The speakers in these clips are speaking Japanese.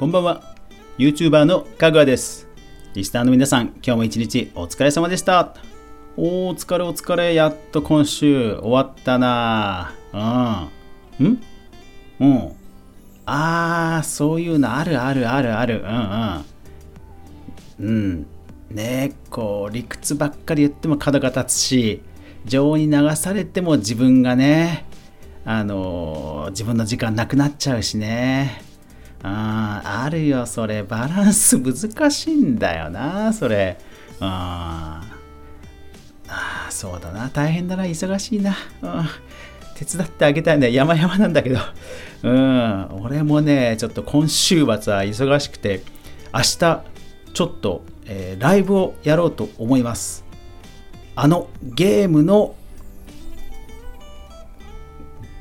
こんばんは。YouTuber のかぐわです。リスナーの皆さん今日も一日お疲れ様でした。お疲れお疲れ。やっと今週終わったな。うん。ん。うん。あーそういうのあるあるあるある。うん。うん。うんねこう理屈ばっかり言っても角が立つし情に流されても自分がねあの自分の時間なくなっちゃうしね。ああるよそれ。バランス難しいんだよなそれ。ああそうだな。大変だな。忙しいな、うん、手伝ってあげたいね。山々なんだけど。うん。俺もねちょっと今週末は忙しくて明日ちょっと、えー、ライブをやろうと思います。あのゲームの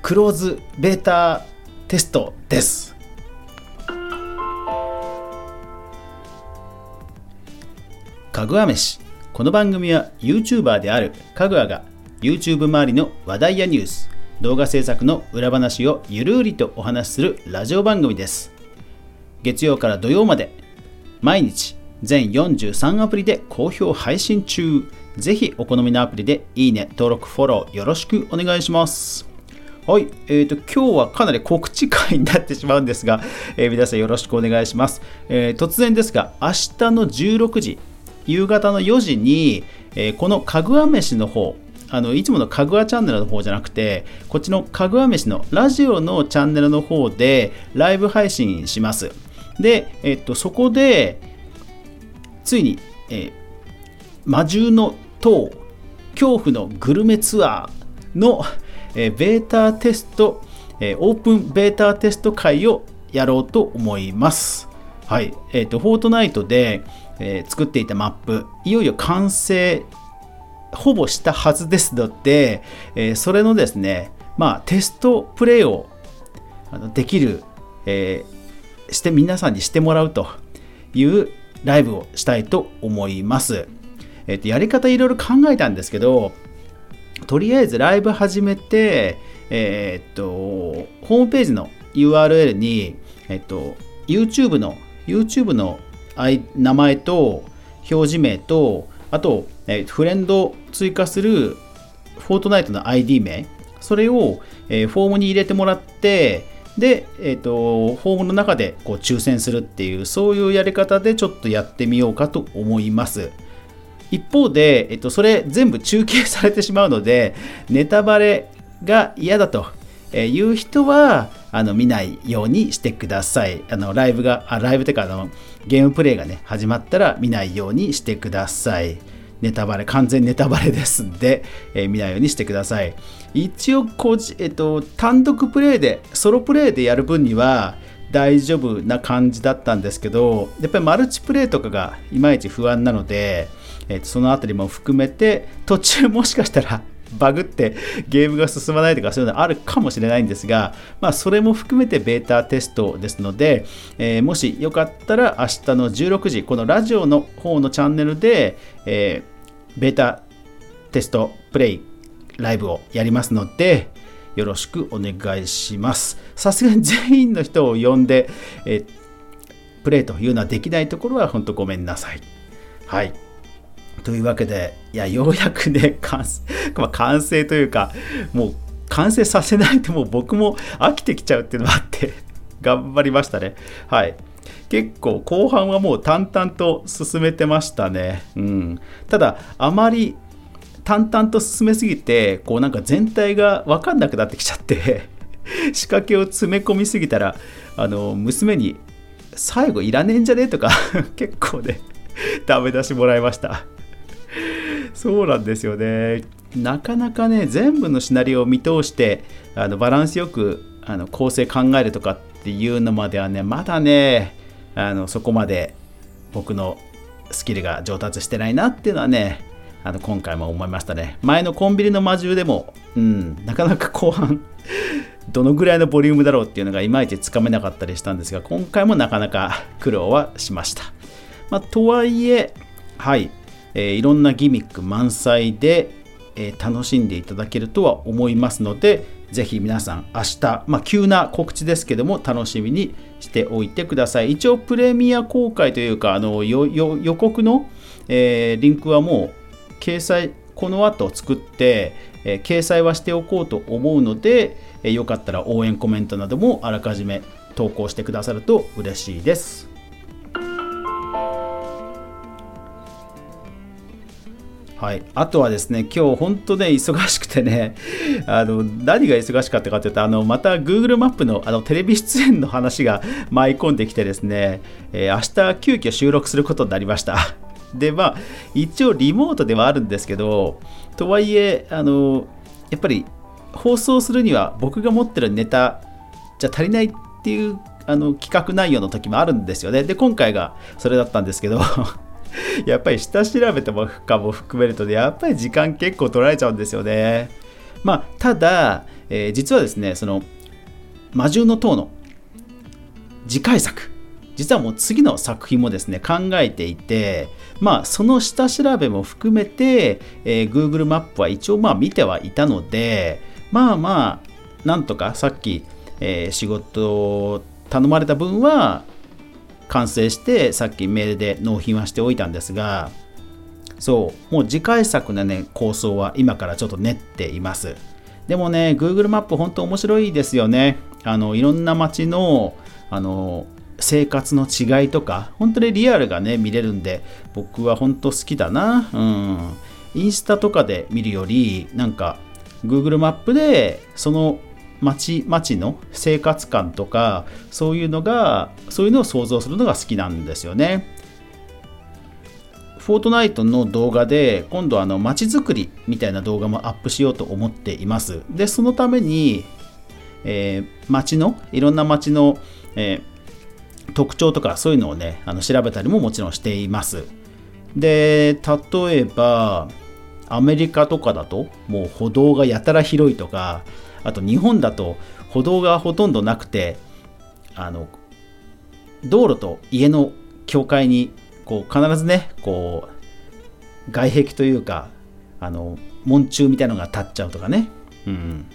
クローズベータテストです。かぐわ飯。この番組は YouTuber であるかぐわが YouTube 周りの話題やニュース動画制作の裏話をゆるりとお話しするラジオ番組です。月曜から土曜まで毎日全43アプリで好評配信中。ぜひお好みのアプリでいいね登録フォローよろしくお願いします。はい、えーと、今日はかなり告知会になってしまうんですが、えー、皆さんよろしくお願いします、えー、突然ですが、明日の16時、夕方の4時に、えー、このかぐわ飯の方、あのいつものかぐわチャンネルの方じゃなくて、こっちのかぐわ飯のラジオのチャンネルの方でライブ配信します。で、えっと、そこで、ついに、えー、魔獣の塔、恐怖のグルメツアーの、えー、ベータテスト、えー、オープンベータテスト会をやろうと思います。はい。えっ、ー、と、フォートナイトで、えー、作っていたマップ、いよいよ完成、ほぼしたはずですので、えー、それのですね、まあ、テストプレイをできる、えー、して、皆さんにしてもらうというライブをしたいと思います。えっ、と、やり方いろいろ考えたんですけど、とりあえずライブ始めて、えー、と、ホームページの URL に、えっと、YouTube の、YouTube の名前と表示名と、あと、えフレンド追加するフォートナイトの ID 名、それを、えフォームに入れてもらって、で、えーと、フォームの中でこう抽選するっていう、そういうやり方でちょっとやってみようかと思います。一方で、えっと、それ全部中継されてしまうので、ネタバレが嫌だという人は、あの見ないようにしてください。あのライブが、あライブというかあの、ゲームプレイがね、始まったら見ないようにしてください。ネタバレ、完全ネタバレですんで、えー、見ないようにしてください。一応こじ、えっと、単独プレイで、ソロプレイでやる分には大丈夫な感じだったんですけど、やっぱりマルチプレイとかがいまいち不安なので、えー、そのあたりも含めて途中もしかしたらバグってゲームが進まないとかそういうのあるかもしれないんですが、まあ、それも含めてベータテストですので、えー、もしよかったら明日の16時このラジオの方のチャンネルで、えー、ベータテストプレイライブをやりますのでよろしくお願いします。さすがに 全員の人を呼んで、えー、プレイというのはできないところは本当ごめんなさい。はい。というわけで、いや、ようやくね、完成、まあ、完成というか、もう完成させないともう僕も飽きてきちゃうっていうのがあって 頑張りましたね。はい。結構後半はもう淡々と進めてましたね。うん。ただ、あまり淡々と進めすぎて、こうなんか全体が分かんなくなってきちゃって 仕掛けを詰め込みすぎたら、あの、娘に、最後いらねえんじゃね？えとか結構ね、ダメ出しもらいました。そうなんですよね。なかなかね、全部のシナリオを見通して、あのバランスよくあの構成考えるとかっていうのまではね、まだね、あのそこまで僕のスキルが上達してないなっていうのはね、あの今回も思いましたね。前のコンビニの魔獣でも、うん、なかなか後半 どのぐらいのボリュームだろうっていうのがいまいちつかめなかったりしたんですが、今回もなかなか苦労はしました。まあ、とはいえ、はい、えー、いろんなギミック満載で、えー、楽しんでいただけるとは思いますのでぜひ皆さん明日、まあ、急な告知ですけども楽しみにしておいてください一応プレミア公開というかあの予告の、えー、リンクはもう掲載この後作って、えー、掲載はしておこうと思うので、えー、よかったら応援コメントなどもあらかじめ投稿してくださると嬉しいです。はい、あとはですね、今日本当ね、忙しくてね、あの何が忙しかったかというと、あのまた Google マップのあのテレビ出演の話が舞い込んできてですね、えー、明日急遽収録することになりました。で、まあ、一応リモートではあるんですけど、とはいえ、あのやっぱり放送するには僕が持ってるネタじゃ足りないっていうあの企画内容の時もあるんですよね。で、今回がそれだったんですけど やっぱり下調べとかも含めるとね、やっぱり時間結構取られちゃうんですよね。まあ、ただ、えー、実はですね、その、魔獣の塔の次回作、実はもう次の作品もですね、考えていて、まあ、その下調べも含めて、えー、Google マップは一応まあ見てはいたので、まあまあ、なんとかさっき、えー、仕事を頼まれた分は完成してさっきメールで納品はしておいたんですがそうもう次回作のね構想は今からちょっと練っています。でもね Google マップ本当面白いですよね。あのいろんな街のあの生活の違いとか本当にリアルがね見れるんで僕は本当好きだな。うん。インスタとかで見るよりなんか Google マップでその町町の生活感とかそういうのがそういうのを想像するのが好きなんですよね。フォートナイトの動画で今度あの街づくりみたいな動画もアップしようと思っています。でそのために、えー、街のいろんな街の、えー、特徴とかそういうのをねあの調べたりももちろんしています。で例えばアメリカとかだともう歩道がやたら広いとかあと日本だと歩道がほとんどなくてあの道路と家の境界にこう必ずねこう外壁というかあの門柱みたいなのが立っちゃうとかね。うん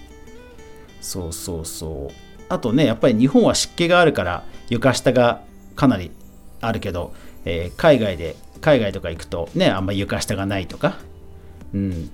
そうそうそう。あとねやっぱり日本は湿気があるから床下がかなりあるけど、えー、海外で海外とか行くとねあんまり床下がないとか。うん。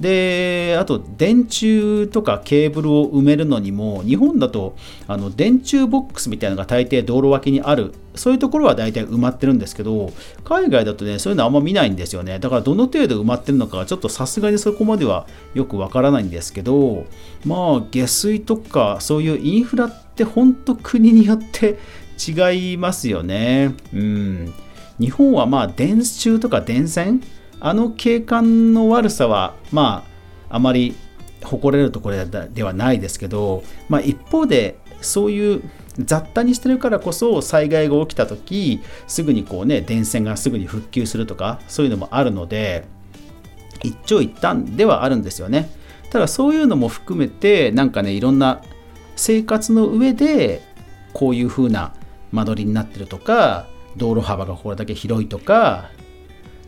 であと電柱とかケーブルを埋めるのにも日本だとあの電柱ボックスみたいなのが大抵道路脇にある。そういうところは大体埋まってるんですけど海外だとねそういうのあんま見ないんですよね。だからどの程度埋まってるのかちょっとさすがにそこまではよくわからないんですけどまあ下水とかそういうインフラって本当国によって 違いますよね。うん。日本はまあ電柱とか電線あの景観の悪さはまああまり誇れるところではないですけど、まあ、一方でそういう雑多にしてるからこそ災害が起きた時すぐにこうね電線がすぐに復旧するとかそういうのもあるので一長一短ではあるんですよね。ただそういうのも含めてなんかねいろんな生活の上でこういう風な間取りになってるとか道路幅がこれだけ広いとか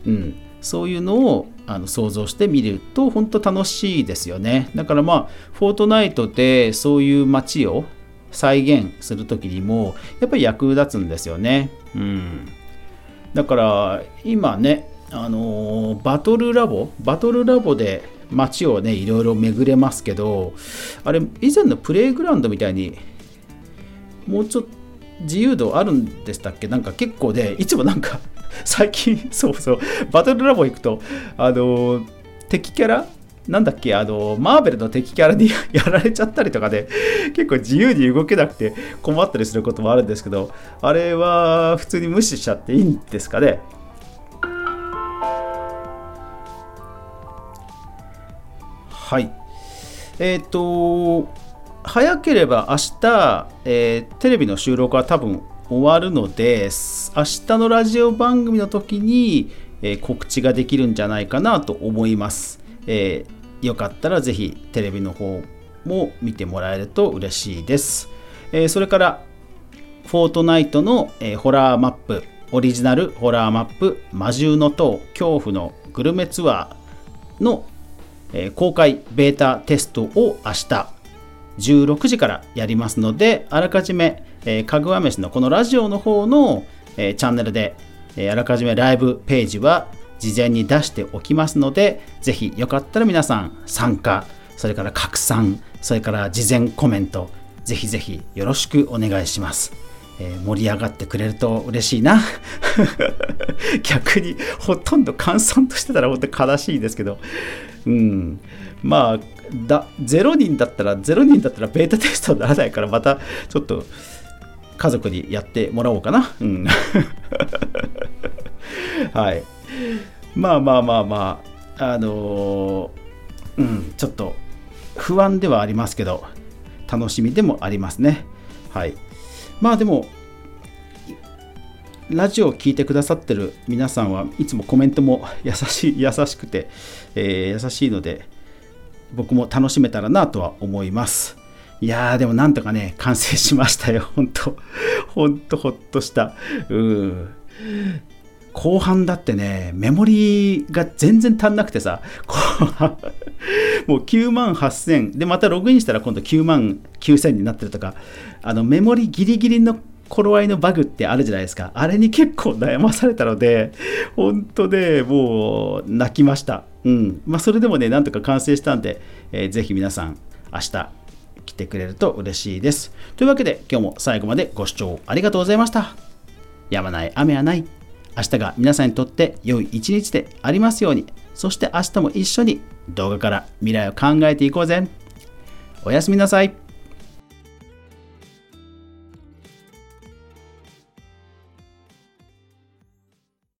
うん。そういうのをあの想像してみると本当楽しいですよね。だからまあフォートナイトでそういう街を再現する時にもやっぱり役立つんですよね。うん。だから今ねあのバトルラボバトルラボで街をねいろいろ巡れますけどあれ以前のプレイグラウンドみたいにもうちょっと自由度あるんでしたっけ？なんか結構で、いつもなんか最近、そうそう、バトルラボ行くと、あの、敵キャラ？なんだっけ、あの、マーベルの敵キャラに やられちゃったりとかで、結構自由に動けなくて困ったりすることもあるんですけど、あれは普通に無視しちゃっていいんですかね？はい。えっ、ー、と、早ければ明日、えー、テレビの収録は多分終わるので、明日のラジオ番組の時に、えー、告知ができるんじゃないかなと思います。えー、よかったらぜひテレビの方も見てもらえると嬉しいです。えー、それから、フォートナイトの、えホラーマップ、オリジナルホラーマップ、魔獣の塔、恐怖のグルメツアーのえ、公開ベータテストを明日16時からやりますので、あらかじめ、えー、かぐわ飯のこのラジオの方の、えー、チャンネルで、えー、あらかじめライブページは事前に出しておきますので、ぜひよかったら皆さん参加、それから拡散、それから事前コメント、ぜひぜひよろしくお願いします。えー、盛り上がってくれると嬉しいな。逆にほとんど閑散としてたら本当に悲しいですけど、うん、まあだ0人だったら0人だったらベータテストにならないからまたちょっと家族にやってもらおうかな。うん、はい。まあまあまあまあ、あのー、うん、ちょっと不安ではありますけど、楽しみでもありますね。はい。まあでも、ラジオを聴いてくださってる皆さんはいつもコメントも優しい、優しくて、えー、優しいので、僕も楽しめたらなとは思います。いやー、でもなんとかね、完成しましたよ。本当本当ほっとした。うん。後半だってね、メモリが全然足んなくてさ、後半、もう9万8000、で、またログインしたら今度9万9000になってるとか、あの、メモリギリギリの頃合いのバグってあるじゃないですか。あれに結構悩まされたので、本当で、もう泣きました。うん。まあ、それでもね、なんとか完成したんで、えー、ぜひ皆さん、明日、来てくれると嬉しいです。というわけで、今日も最後までご視聴ありがとうございました。やまない雨はない。明日が皆さんにとって良い一日でありますように。そして明日も一緒に動画から未来を考えていこうぜ。おやすみなさい。